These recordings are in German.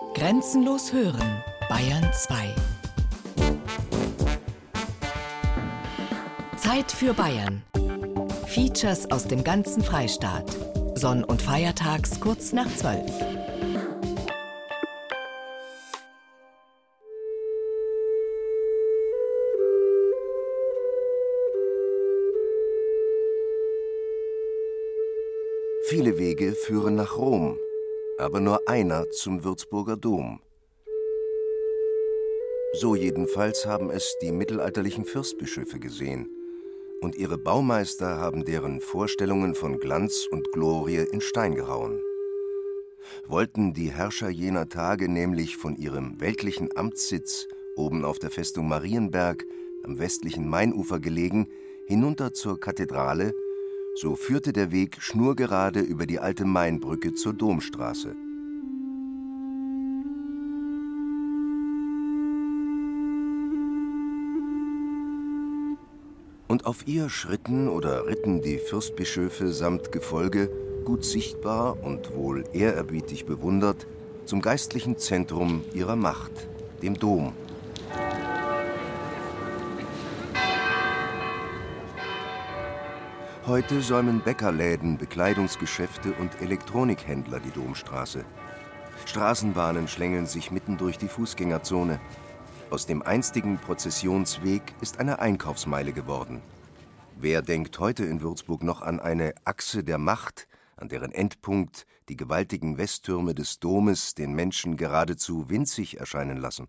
Grenzenlos hören, Bayern 2. Zeit für Bayern. Features aus dem ganzen Freistaat. Sonn- und Feiertags kurz nach 12. Viele Wege führen nach Rom, aber nur einer zum Würzburger Dom. So jedenfalls haben es die mittelalterlichen Fürstbischöfe gesehen, und ihre Baumeister haben deren Vorstellungen von Glanz und Glorie in Stein gehauen. Wollten die Herrscher jener Tage nämlich von ihrem weltlichen Amtssitz oben auf der Festung Marienberg am westlichen Mainufer gelegen hinunter zur Kathedrale, so führte der Weg schnurgerade über die alte Mainbrücke zur Domstraße. Und auf ihr schritten oder ritten die Fürstbischöfe samt Gefolge, gut sichtbar und wohl ehrerbietig bewundert, zum geistlichen Zentrum ihrer Macht, dem Dom. Heute säumen Bäckerläden, Bekleidungsgeschäfte und Elektronikhändler die Domstraße. Straßenbahnen schlängeln sich mitten durch die Fußgängerzone. Aus dem einstigen Prozessionsweg ist eine Einkaufsmeile geworden. Wer denkt heute in Würzburg noch an eine Achse der Macht, an deren Endpunkt die gewaltigen Westtürme des Domes den Menschen geradezu winzig erscheinen lassen?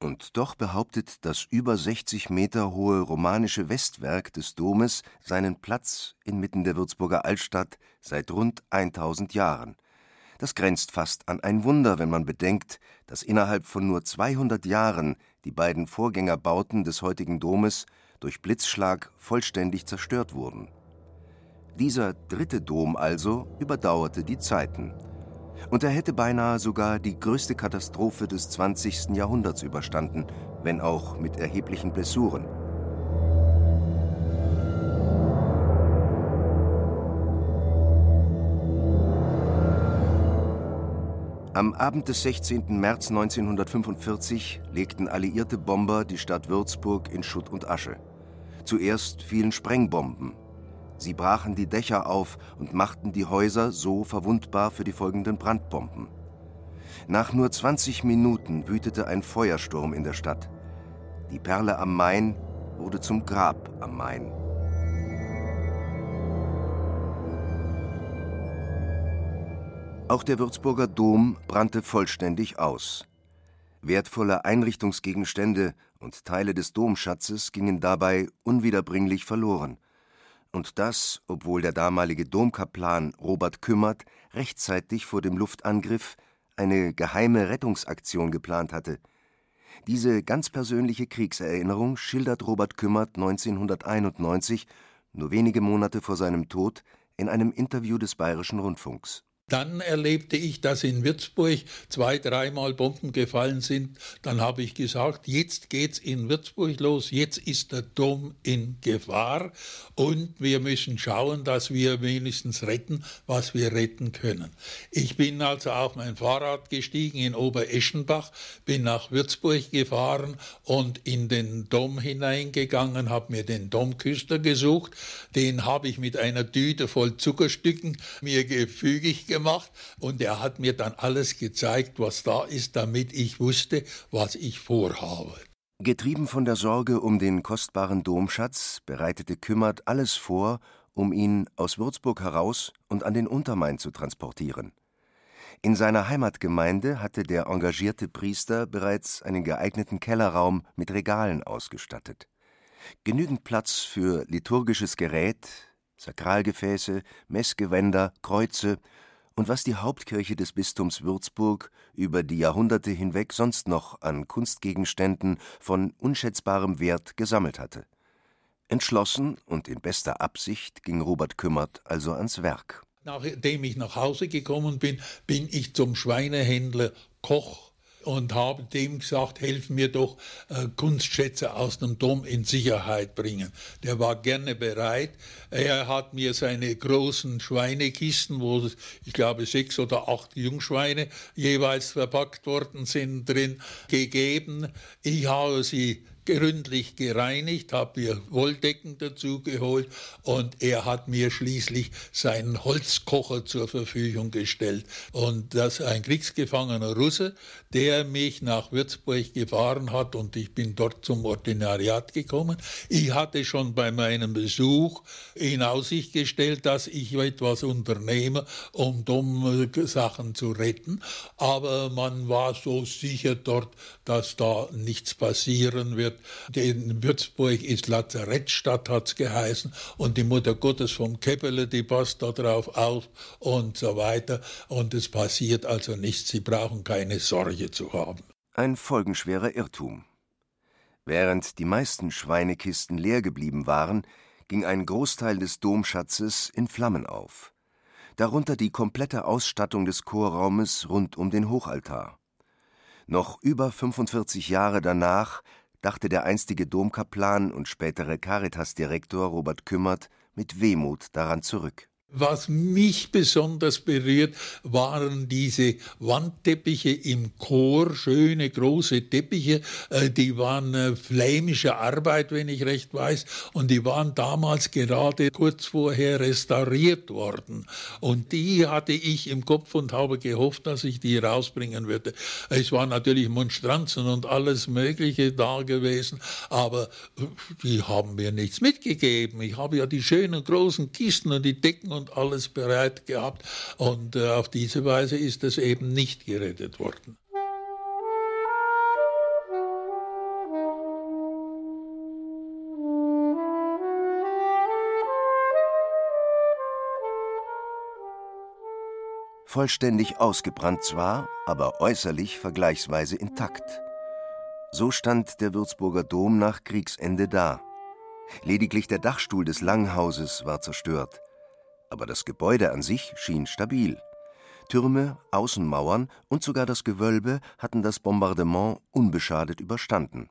Und doch behauptet das über 60 Meter hohe romanische Westwerk des Domes seinen Platz inmitten der Würzburger Altstadt seit rund 1000 Jahren. Das grenzt fast an ein Wunder, wenn man bedenkt, dass innerhalb von nur 200 Jahren die beiden Vorgängerbauten des heutigen Domes durch Blitzschlag vollständig zerstört wurden. Dieser dritte Dom also überdauerte die Zeiten und er hätte beinahe sogar die größte Katastrophe des 20. Jahrhunderts überstanden, wenn auch mit erheblichen Blessuren. Am Abend des 16. März 1945 legten alliierte Bomber die Stadt Würzburg in Schutt und Asche. Zuerst fielen Sprengbomben, Sie brachen die Dächer auf und machten die Häuser so verwundbar für die folgenden Brandbomben. Nach nur 20 Minuten wütete ein Feuersturm in der Stadt. Die Perle am Main wurde zum Grab am Main. Auch der Würzburger Dom brannte vollständig aus. Wertvolle Einrichtungsgegenstände und Teile des Domschatzes gingen dabei unwiederbringlich verloren und das, obwohl der damalige Domkaplan Robert Kümmert rechtzeitig vor dem Luftangriff eine geheime Rettungsaktion geplant hatte. Diese ganz persönliche Kriegserinnerung schildert Robert Kümmert 1991, nur wenige Monate vor seinem Tod, in einem Interview des Bayerischen Rundfunks dann erlebte ich, dass in Würzburg zwei, dreimal Bomben gefallen sind. Dann habe ich gesagt, jetzt geht's in Würzburg los, jetzt ist der Dom in Gefahr und wir müssen schauen, dass wir wenigstens retten, was wir retten können. Ich bin also auf mein Fahrrad gestiegen in Obereschenbach, bin nach Würzburg gefahren und in den Dom hineingegangen, habe mir den Domküster gesucht. Den habe ich mit einer Tüte voll Zuckerstücken mir gefügig gemacht gemacht und er hat mir dann alles gezeigt, was da ist, damit ich wusste, was ich vorhabe. Getrieben von der Sorge um den kostbaren Domschatz bereitete Kümmert alles vor, um ihn aus Würzburg heraus und an den Untermain zu transportieren. In seiner Heimatgemeinde hatte der engagierte Priester bereits einen geeigneten Kellerraum mit Regalen ausgestattet. Genügend Platz für liturgisches Gerät, Sakralgefäße, Messgewänder, Kreuze und was die Hauptkirche des Bistums Würzburg über die Jahrhunderte hinweg sonst noch an Kunstgegenständen von unschätzbarem Wert gesammelt hatte. Entschlossen und in bester Absicht ging Robert Kümmert also ans Werk. Nachdem ich nach Hause gekommen bin, bin ich zum Schweinehändler Koch und habe dem gesagt, helf mir doch äh, Kunstschätze aus dem Dom in Sicherheit bringen. Der war gerne bereit. Er hat mir seine großen Schweinekisten, wo ich glaube sechs oder acht Jungschweine jeweils verpackt worden sind, drin gegeben. Ich habe sie gründlich gereinigt, habe mir Wolldecken dazu geholt und er hat mir schließlich seinen Holzkocher zur Verfügung gestellt. Und das ein kriegsgefangener Russe, der mich nach Würzburg gefahren hat und ich bin dort zum Ordinariat gekommen. Ich hatte schon bei meinem Besuch in Aussicht gestellt, dass ich etwas unternehme, um dumme Sachen zu retten. Aber man war so sicher dort, dass da nichts passieren wird in Würzburg ist Lazarettstadt, hat es geheißen, und die Mutter Gottes vom Keppele, die passt da drauf auf und so weiter. Und es passiert also nichts, Sie brauchen keine Sorge zu haben. Ein folgenschwerer Irrtum. Während die meisten Schweinekisten leer geblieben waren, ging ein Großteil des Domschatzes in Flammen auf. Darunter die komplette Ausstattung des Chorraumes rund um den Hochaltar. Noch über 45 Jahre danach dachte der einstige Domkaplan und spätere Caritas-Direktor Robert Kümmert mit Wehmut daran zurück was mich besonders berührt, waren diese Wandteppiche im Chor, schöne große Teppiche, äh, die waren äh, flämische Arbeit, wenn ich recht weiß, und die waren damals gerade kurz vorher restauriert worden. Und die hatte ich im Kopf und habe gehofft, dass ich die rausbringen würde. Es waren natürlich Monstranzen und alles Mögliche da gewesen, aber äh, die haben mir nichts mitgegeben. Ich habe ja die schönen großen Kisten und die Decken und alles bereit gehabt. Und äh, auf diese Weise ist es eben nicht gerettet worden. Vollständig ausgebrannt zwar, aber äußerlich vergleichsweise intakt. So stand der Würzburger Dom nach Kriegsende da. Lediglich der Dachstuhl des Langhauses war zerstört aber das Gebäude an sich schien stabil. Türme, Außenmauern und sogar das Gewölbe hatten das Bombardement unbeschadet überstanden.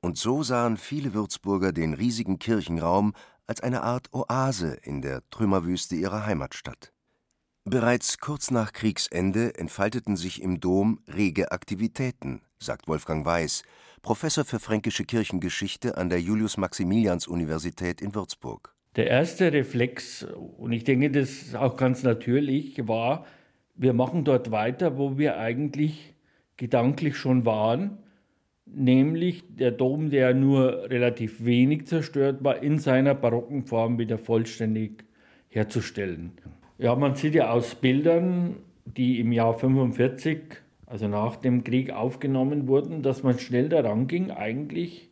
Und so sahen viele Würzburger den riesigen Kirchenraum als eine Art Oase in der Trümmerwüste ihrer Heimatstadt. Bereits kurz nach Kriegsende entfalteten sich im Dom rege Aktivitäten, sagt Wolfgang Weiß, Professor für fränkische Kirchengeschichte an der Julius-Maximilians-Universität in Würzburg. Der erste Reflex, und ich denke, das ist auch ganz natürlich, war, wir machen dort weiter, wo wir eigentlich gedanklich schon waren, nämlich der Dom, der nur relativ wenig zerstört war, in seiner barocken Form wieder vollständig herzustellen. Ja, man sieht ja aus Bildern, die im Jahr 45, also nach dem Krieg aufgenommen wurden, dass man schnell daran ging, eigentlich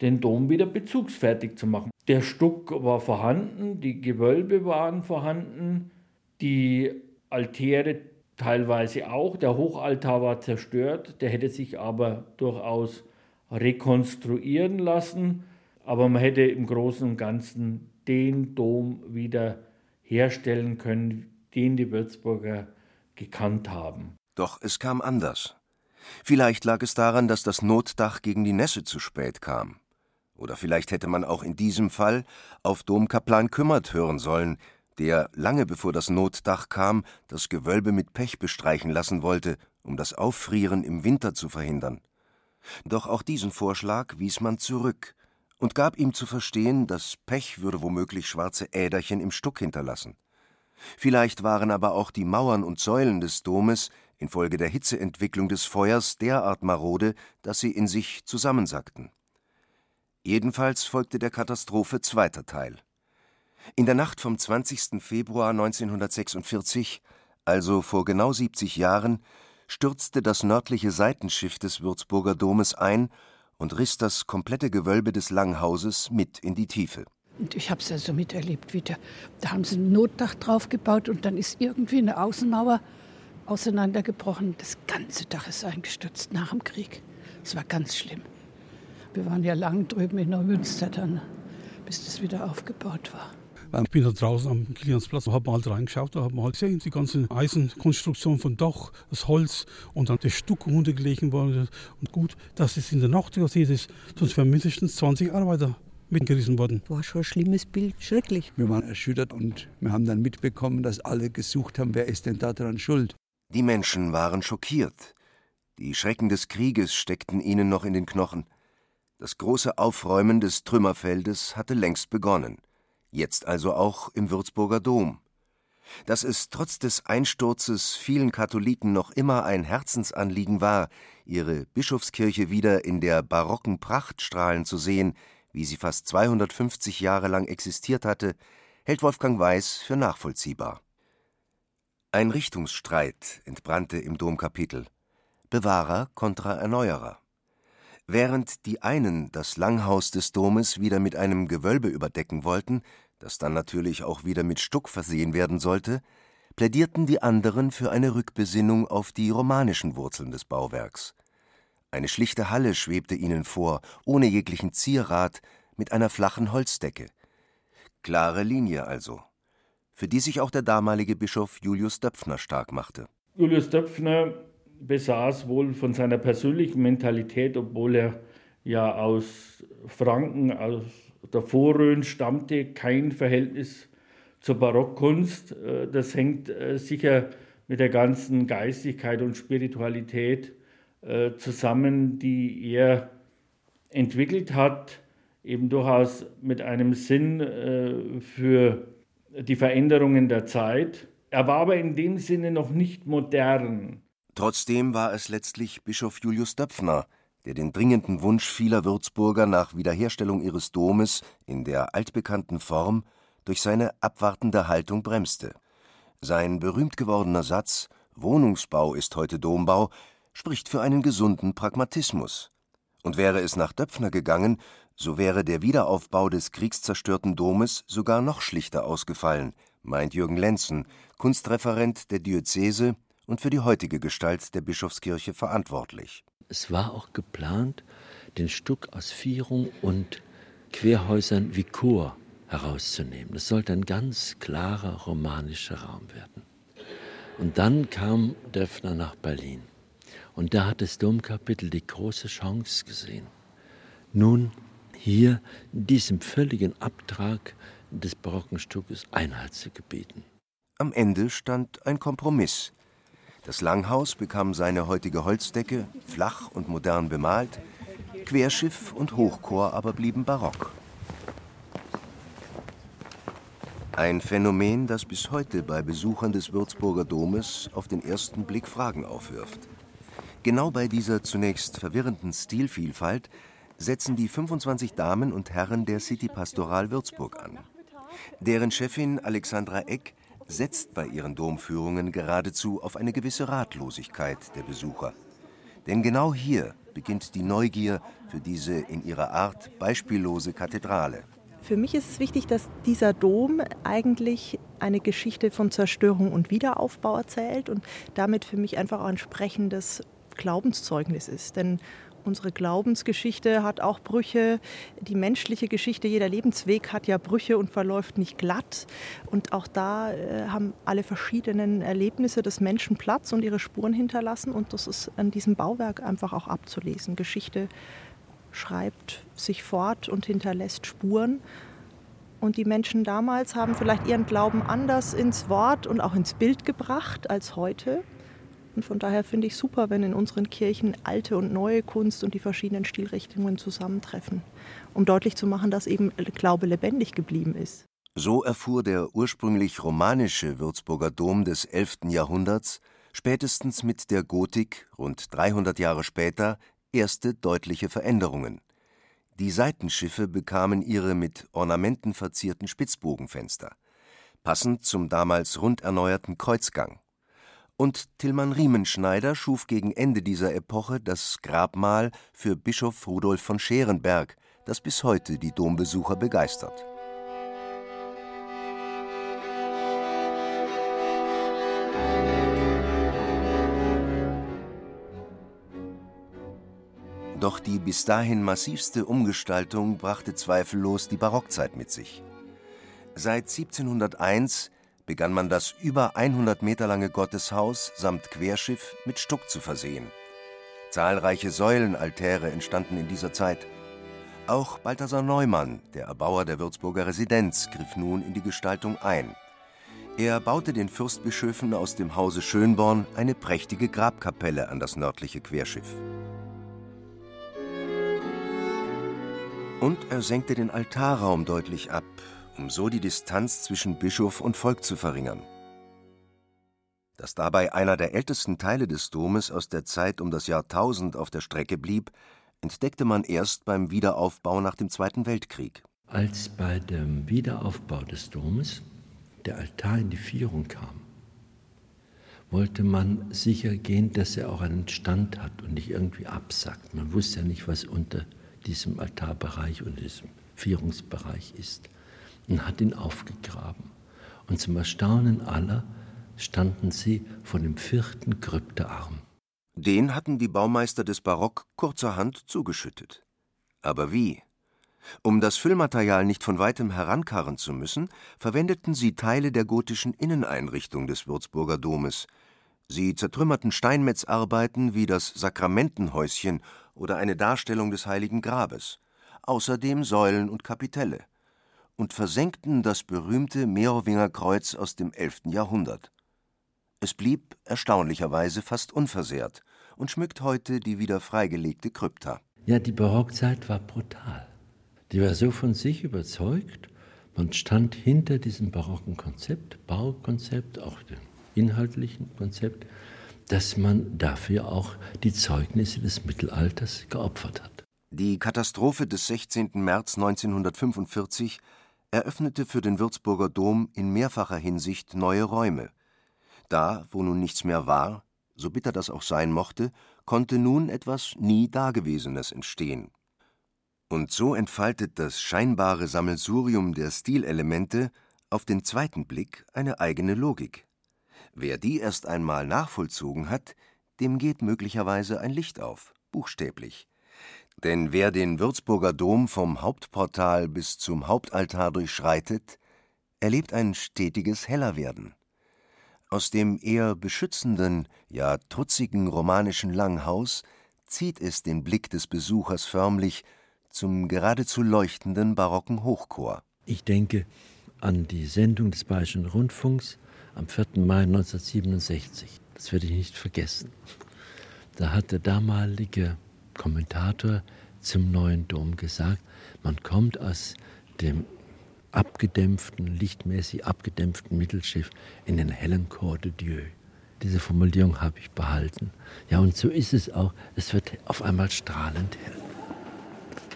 den Dom wieder bezugsfertig zu machen. Der Stuck war vorhanden, die Gewölbe waren vorhanden, die Altäre teilweise auch. Der Hochaltar war zerstört, der hätte sich aber durchaus rekonstruieren lassen. Aber man hätte im Großen und Ganzen den Dom wieder herstellen können, den die Würzburger gekannt haben. Doch es kam anders. Vielleicht lag es daran, dass das Notdach gegen die Nässe zu spät kam. Oder vielleicht hätte man auch in diesem Fall auf Domkaplan Kümmert hören sollen, der, lange bevor das Notdach kam, das Gewölbe mit Pech bestreichen lassen wollte, um das Auffrieren im Winter zu verhindern. Doch auch diesen Vorschlag wies man zurück und gab ihm zu verstehen, das Pech würde womöglich schwarze Äderchen im Stuck hinterlassen. Vielleicht waren aber auch die Mauern und Säulen des Domes infolge der Hitzeentwicklung des Feuers derart marode, dass sie in sich zusammensackten. Jedenfalls folgte der Katastrophe zweiter Teil. In der Nacht vom 20. Februar 1946, also vor genau 70 Jahren, stürzte das nördliche Seitenschiff des Würzburger Domes ein und riss das komplette Gewölbe des Langhauses mit in die Tiefe. Und ich habe es ja so miterlebt, wie da haben sie ein Notdach draufgebaut und dann ist irgendwie eine Außenmauer auseinandergebrochen. Das ganze Dach ist eingestürzt nach dem Krieg. Es war ganz schlimm. Wir waren ja lang drüben in Neumünster dann, bis das wieder aufgebaut war. Ich bin da draußen am Kiliansplatz und habe mal reingeschaut, da haben wir halt gesehen, die ganze Eisenkonstruktion vom Dach, das Holz und dann der Stuck runtergelegt worden. Und gut, dass es in der Nacht passiert ist, sonst wären mindestens 20 Arbeiter mitgerissen worden. War schon ein schlimmes Bild, schrecklich. Wir waren erschüttert und wir haben dann mitbekommen, dass alle gesucht haben, wer ist denn daran schuld. Die Menschen waren schockiert. Die Schrecken des Krieges steckten ihnen noch in den Knochen. Das große Aufräumen des Trümmerfeldes hatte längst begonnen. Jetzt also auch im Würzburger Dom. Dass es trotz des Einsturzes vielen Katholiken noch immer ein Herzensanliegen war, ihre Bischofskirche wieder in der barocken Pracht strahlen zu sehen, wie sie fast 250 Jahre lang existiert hatte, hält Wolfgang Weiß für nachvollziehbar. Ein Richtungsstreit entbrannte im Domkapitel. Bewahrer kontra Erneuerer. Während die einen das Langhaus des Domes wieder mit einem Gewölbe überdecken wollten, das dann natürlich auch wieder mit Stuck versehen werden sollte, plädierten die anderen für eine Rückbesinnung auf die romanischen Wurzeln des Bauwerks. Eine schlichte Halle schwebte ihnen vor, ohne jeglichen Zierrat, mit einer flachen Holzdecke. Klare Linie also, für die sich auch der damalige Bischof Julius Döpfner stark machte. Julius Döpfner besaß wohl von seiner persönlichen Mentalität, obwohl er ja aus Franken, aus der Vorrhön stammte, kein Verhältnis zur Barockkunst. Äh, das hängt äh, sicher mit der ganzen Geistigkeit und Spiritualität äh, zusammen, die er entwickelt hat, eben durchaus mit einem Sinn für die Veränderungen der Zeit. Er war aber in dem Sinne noch nicht modern. Trotzdem war es letztlich Bischof Julius Döpfner, der den dringenden Wunsch vieler Würzburger nach Wiederherstellung ihres Domes in der altbekannten Form durch seine abwartende Haltung bremste. Sein berühmt gewordener Satz Wohnungsbau ist heute Dombau spricht für einen gesunden Pragmatismus. Und wäre es nach Döpfner gegangen, so wäre der Wiederaufbau des kriegszerstörten Domes sogar noch schlichter ausgefallen, meint Jürgen Lenzen, Kunstreferent der Diözese und für die heutige Gestalt der Bischofskirche verantwortlich. Es war auch geplant, den Stuck aus Vierung und Querhäusern wie Chor herauszunehmen. Das sollte ein ganz klarer romanischer Raum werden. Und dann kam Döpfner nach Berlin. Und da hat das Domkapitel die große Chance gesehen, nun hier diesem völligen Abtrag des barocken Stückes Einhalt zu gebieten. Am Ende stand ein Kompromiss. Das Langhaus bekam seine heutige Holzdecke, flach und modern bemalt, Querschiff und Hochchor aber blieben barock. Ein Phänomen, das bis heute bei Besuchern des Würzburger Domes auf den ersten Blick Fragen aufwirft. Genau bei dieser zunächst verwirrenden Stilvielfalt setzen die 25 Damen und Herren der City Pastoral Würzburg an. Deren Chefin Alexandra Eck setzt bei ihren Domführungen geradezu auf eine gewisse Ratlosigkeit der Besucher. Denn genau hier beginnt die Neugier für diese in ihrer Art beispiellose Kathedrale. Für mich ist es wichtig, dass dieser Dom eigentlich eine Geschichte von Zerstörung und Wiederaufbau erzählt und damit für mich einfach auch ein sprechendes Glaubenszeugnis ist. Denn unsere Glaubensgeschichte hat auch Brüche. Die menschliche Geschichte, jeder Lebensweg hat ja Brüche und verläuft nicht glatt. Und auch da äh, haben alle verschiedenen Erlebnisse des Menschen Platz und ihre Spuren hinterlassen. Und das ist an diesem Bauwerk einfach auch abzulesen. Geschichte schreibt sich fort und hinterlässt Spuren. Und die Menschen damals haben vielleicht ihren Glauben anders ins Wort und auch ins Bild gebracht als heute. Und von daher finde ich super, wenn in unseren Kirchen alte und neue Kunst und die verschiedenen Stilrichtungen zusammentreffen, um deutlich zu machen, dass eben Glaube lebendig geblieben ist. So erfuhr der ursprünglich romanische Würzburger Dom des 11. Jahrhunderts spätestens mit der Gotik rund 300 Jahre später erste deutliche Veränderungen. Die Seitenschiffe bekamen ihre mit Ornamenten verzierten Spitzbogenfenster, passend zum damals rund erneuerten Kreuzgang und Tilman Riemenschneider schuf gegen Ende dieser Epoche das Grabmal für Bischof Rudolf von Scherenberg, das bis heute die Dombesucher begeistert. Doch die bis dahin massivste Umgestaltung brachte zweifellos die Barockzeit mit sich. Seit 1701 begann man das über 100 Meter lange Gotteshaus samt Querschiff mit Stuck zu versehen. Zahlreiche Säulenaltäre entstanden in dieser Zeit. Auch Balthasar Neumann, der Erbauer der Würzburger Residenz, griff nun in die Gestaltung ein. Er baute den Fürstbischöfen aus dem Hause Schönborn eine prächtige Grabkapelle an das nördliche Querschiff. Und er senkte den Altarraum deutlich ab, um so die Distanz zwischen Bischof und Volk zu verringern. Dass dabei einer der ältesten Teile des Domes aus der Zeit um das Jahr 1000 auf der Strecke blieb, entdeckte man erst beim Wiederaufbau nach dem Zweiten Weltkrieg. Als bei dem Wiederaufbau des Domes der Altar in die Vierung kam, wollte man sicher gehen, dass er auch einen Stand hat und nicht irgendwie absackt. Man wusste ja nicht, was unter diesem Altarbereich und diesem Vierungsbereich ist und hat ihn aufgegraben. Und zum Erstaunen aller standen sie vor dem vierten Kryptearm. Den hatten die Baumeister des Barock kurzerhand zugeschüttet. Aber wie? Um das Füllmaterial nicht von weitem herankarren zu müssen, verwendeten sie Teile der gotischen Inneneinrichtung des Würzburger Domes. Sie zertrümmerten Steinmetzarbeiten wie das Sakramentenhäuschen oder eine Darstellung des Heiligen Grabes, außerdem Säulen und Kapitelle, und versenkten das berühmte Merowinger Kreuz aus dem 11. Jahrhundert. Es blieb erstaunlicherweise fast unversehrt und schmückt heute die wieder freigelegte Krypta. Ja, die Barockzeit war brutal. Die war so von sich überzeugt, man stand hinter diesem barocken Konzept, Baukonzept, auch dem inhaltlichen Konzept, dass man dafür auch die Zeugnisse des Mittelalters geopfert hat. Die Katastrophe des 16. März 1945 eröffnete für den Würzburger Dom in mehrfacher Hinsicht neue Räume. Da, wo nun nichts mehr war, so bitter das auch sein mochte, konnte nun etwas nie Dagewesenes entstehen. Und so entfaltet das scheinbare Sammelsurium der Stilelemente auf den zweiten Blick eine eigene Logik. Wer die erst einmal nachvollzogen hat, dem geht möglicherweise ein Licht auf, buchstäblich. Denn wer den Würzburger Dom vom Hauptportal bis zum Hauptaltar durchschreitet, erlebt ein stetiges Hellerwerden. Aus dem eher beschützenden, ja trutzigen romanischen Langhaus zieht es den Blick des Besuchers förmlich zum geradezu leuchtenden barocken Hochchor. Ich denke an die Sendung des Bayerischen Rundfunks am 4. Mai 1967. Das werde ich nicht vergessen. Da hat der damalige Kommentator zum neuen Dom gesagt, man kommt aus dem abgedämpften, lichtmäßig abgedämpften Mittelschiff in den hellen Corps de Dieu. Diese Formulierung habe ich behalten. Ja, und so ist es auch. Es wird auf einmal strahlend hell.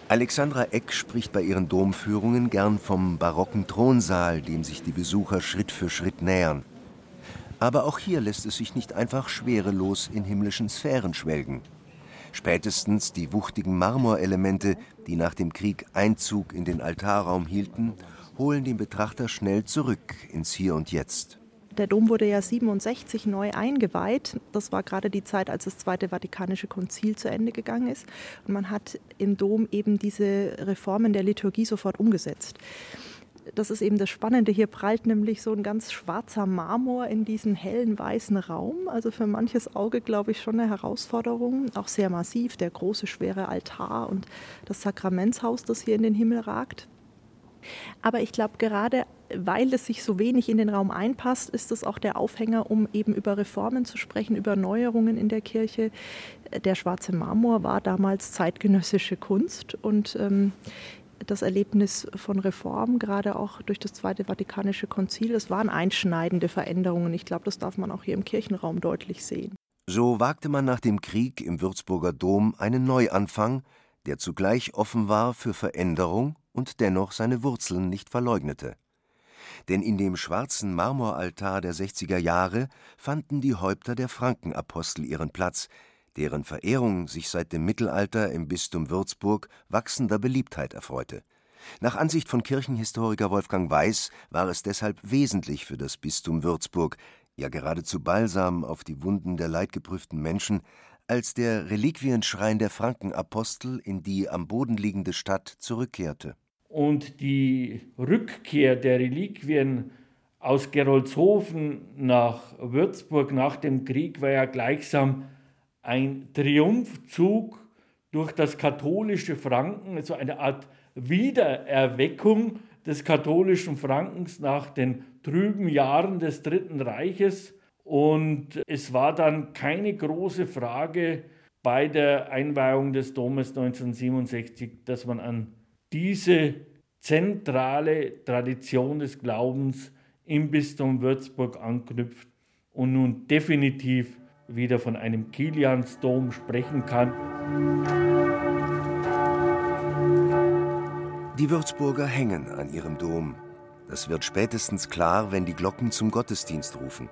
Alexandra Eck spricht bei ihren Domführungen gern vom barocken Thronsaal, dem sich die Besucher Schritt für Schritt nähern. Aber auch hier lässt es sich nicht einfach schwerelos in himmlischen Sphären schwelgen. Spätestens die wuchtigen Marmorelemente, die nach dem Krieg Einzug in den Altarraum hielten, holen den Betrachter schnell zurück ins Hier und Jetzt. Der Dom wurde ja 67 neu eingeweiht. Das war gerade die Zeit, als das Zweite Vatikanische Konzil zu Ende gegangen ist. Und man hat im Dom eben diese Reformen der Liturgie sofort umgesetzt. Das ist eben das Spannende. Hier prallt nämlich so ein ganz schwarzer Marmor in diesen hellen weißen Raum. Also für manches Auge, glaube ich, schon eine Herausforderung. Auch sehr massiv, der große, schwere Altar und das Sakramentshaus, das hier in den Himmel ragt. Aber ich glaube, gerade weil es sich so wenig in den Raum einpasst, ist es auch der Aufhänger, um eben über Reformen zu sprechen, über Neuerungen in der Kirche. Der schwarze Marmor war damals zeitgenössische Kunst und ähm, das Erlebnis von Reform, gerade auch durch das Zweite Vatikanische Konzil, es waren einschneidende Veränderungen. Ich glaube, das darf man auch hier im Kirchenraum deutlich sehen. So wagte man nach dem Krieg im Würzburger Dom einen Neuanfang, der zugleich offen war für Veränderung und dennoch seine Wurzeln nicht verleugnete. Denn in dem schwarzen Marmoraltar der 60er Jahre fanden die Häupter der Frankenapostel ihren Platz, deren Verehrung sich seit dem Mittelalter im Bistum Würzburg wachsender Beliebtheit erfreute. Nach Ansicht von Kirchenhistoriker Wolfgang Weiß war es deshalb wesentlich für das Bistum Würzburg, ja geradezu Balsam auf die Wunden der leidgeprüften Menschen, als der Reliquienschrein der Frankenapostel in die am Boden liegende Stadt zurückkehrte. und die Rückkehr der Reliquien aus Gerolzhofen nach Würzburg nach dem Krieg war ja gleichsam ein Triumphzug durch das katholische Franken, also eine Art Wiedererweckung des katholischen Frankens nach den trüben Jahren des Dritten Reiches. Und es war dann keine große Frage bei der Einweihung des Domes 1967, dass man an diese zentrale Tradition des Glaubens im Bistum Würzburg anknüpft und nun definitiv wieder von einem Kiliansdom sprechen kann. Die Würzburger hängen an ihrem Dom. Das wird spätestens klar, wenn die Glocken zum Gottesdienst rufen.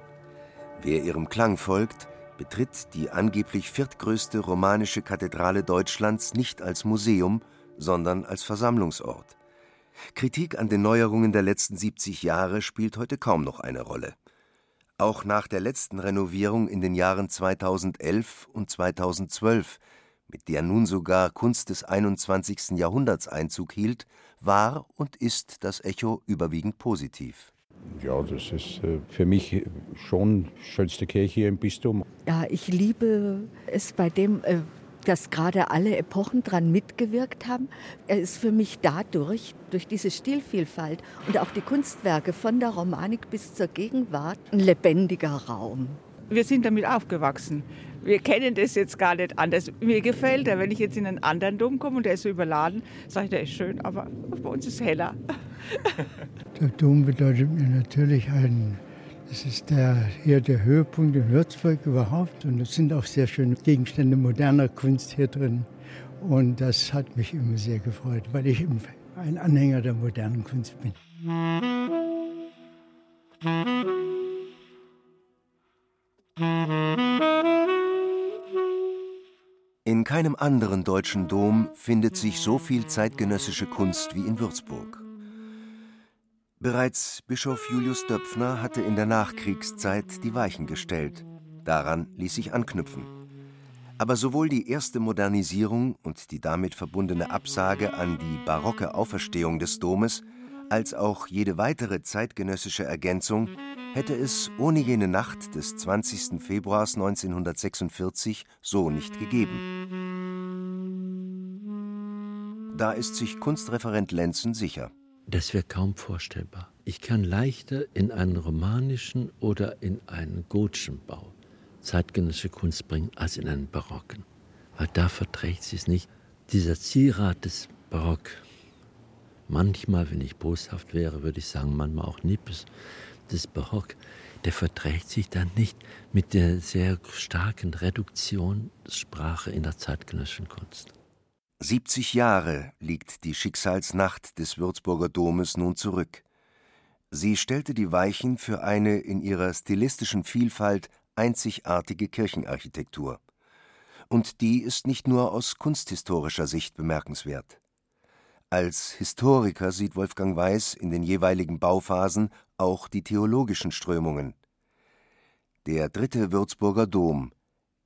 Wer ihrem Klang folgt, betritt die angeblich viertgrößte romanische Kathedrale Deutschlands nicht als Museum, sondern als Versammlungsort. Kritik an den Neuerungen der letzten 70 Jahre spielt heute kaum noch eine Rolle. Auch nach der letzten Renovierung in den Jahren 2011 und 2012, mit der nun sogar Kunst des 21. Jahrhunderts Einzug hielt, war und ist das Echo überwiegend positiv. Ja, das ist äh, für mich schon schönste Kirche hier im Bistum. Ja, ich liebe es bei dem, äh, dass gerade alle Epochen dran mitgewirkt haben. Er ist für mich dadurch, durch diese Stilvielfalt und auch die Kunstwerke von der Romanik bis zur Gegenwart, ein lebendiger Raum. Wir sind damit aufgewachsen. Wir kennen das jetzt gar nicht anders. Mir gefällt er. Wenn ich jetzt in einen anderen Dom komme und der ist so überladen, sage ich, der ist schön, aber bei uns ist heller. Der Dom bedeutet mir natürlich einen es ist der, hier der Höhepunkt in Würzburg überhaupt und es sind auch sehr schöne Gegenstände moderner Kunst hier drin. Und das hat mich immer sehr gefreut, weil ich ein Anhänger der modernen Kunst bin. In keinem anderen deutschen Dom findet sich so viel zeitgenössische Kunst wie in Würzburg. Bereits Bischof Julius Döpfner hatte in der Nachkriegszeit die Weichen gestellt. Daran ließ sich anknüpfen. Aber sowohl die erste Modernisierung und die damit verbundene Absage an die barocke Auferstehung des Domes als auch jede weitere zeitgenössische Ergänzung hätte es ohne jene Nacht des 20. Februars 1946 so nicht gegeben. Da ist sich Kunstreferent Lenzen sicher. Das wäre kaum vorstellbar. Ich kann leichter in einen romanischen oder in einen gotischen Bau zeitgenössische Kunst bringen als in einen barocken. Weil da verträgt sie es nicht. Dieser Zierat des Barock, manchmal, wenn ich boshaft wäre, würde ich sagen, manchmal auch Nippes des Barock, der verträgt sich dann nicht mit der sehr starken Reduktionssprache in der zeitgenössischen Kunst. 70 Jahre liegt die Schicksalsnacht des Würzburger Domes nun zurück. Sie stellte die Weichen für eine in ihrer stilistischen Vielfalt einzigartige Kirchenarchitektur. Und die ist nicht nur aus kunsthistorischer Sicht bemerkenswert. Als Historiker sieht Wolfgang Weiß in den jeweiligen Bauphasen auch die theologischen Strömungen. Der dritte Würzburger Dom.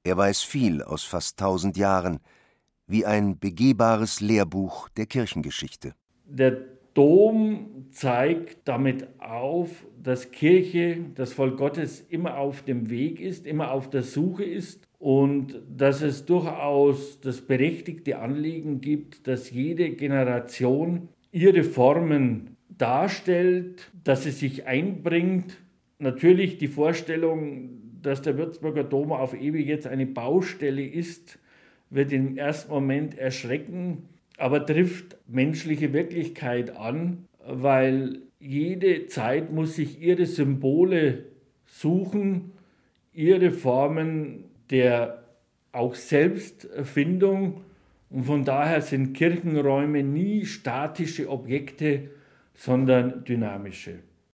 Er weiß viel aus fast tausend Jahren, wie ein begehbares Lehrbuch der Kirchengeschichte. Der Dom zeigt damit auf, dass Kirche, das Volk Gottes, immer auf dem Weg ist, immer auf der Suche ist und dass es durchaus das berechtigte Anliegen gibt, dass jede Generation ihre Formen darstellt, dass sie sich einbringt. Natürlich die Vorstellung, dass der Würzburger Dom auf ewig jetzt eine Baustelle ist, wird im ersten Moment erschrecken, aber trifft menschliche Wirklichkeit an, weil jede Zeit muss sich ihre Symbole suchen, ihre Formen der auch Selbstfindung und von daher sind Kirchenräume nie statische Objekte, sondern dynamische.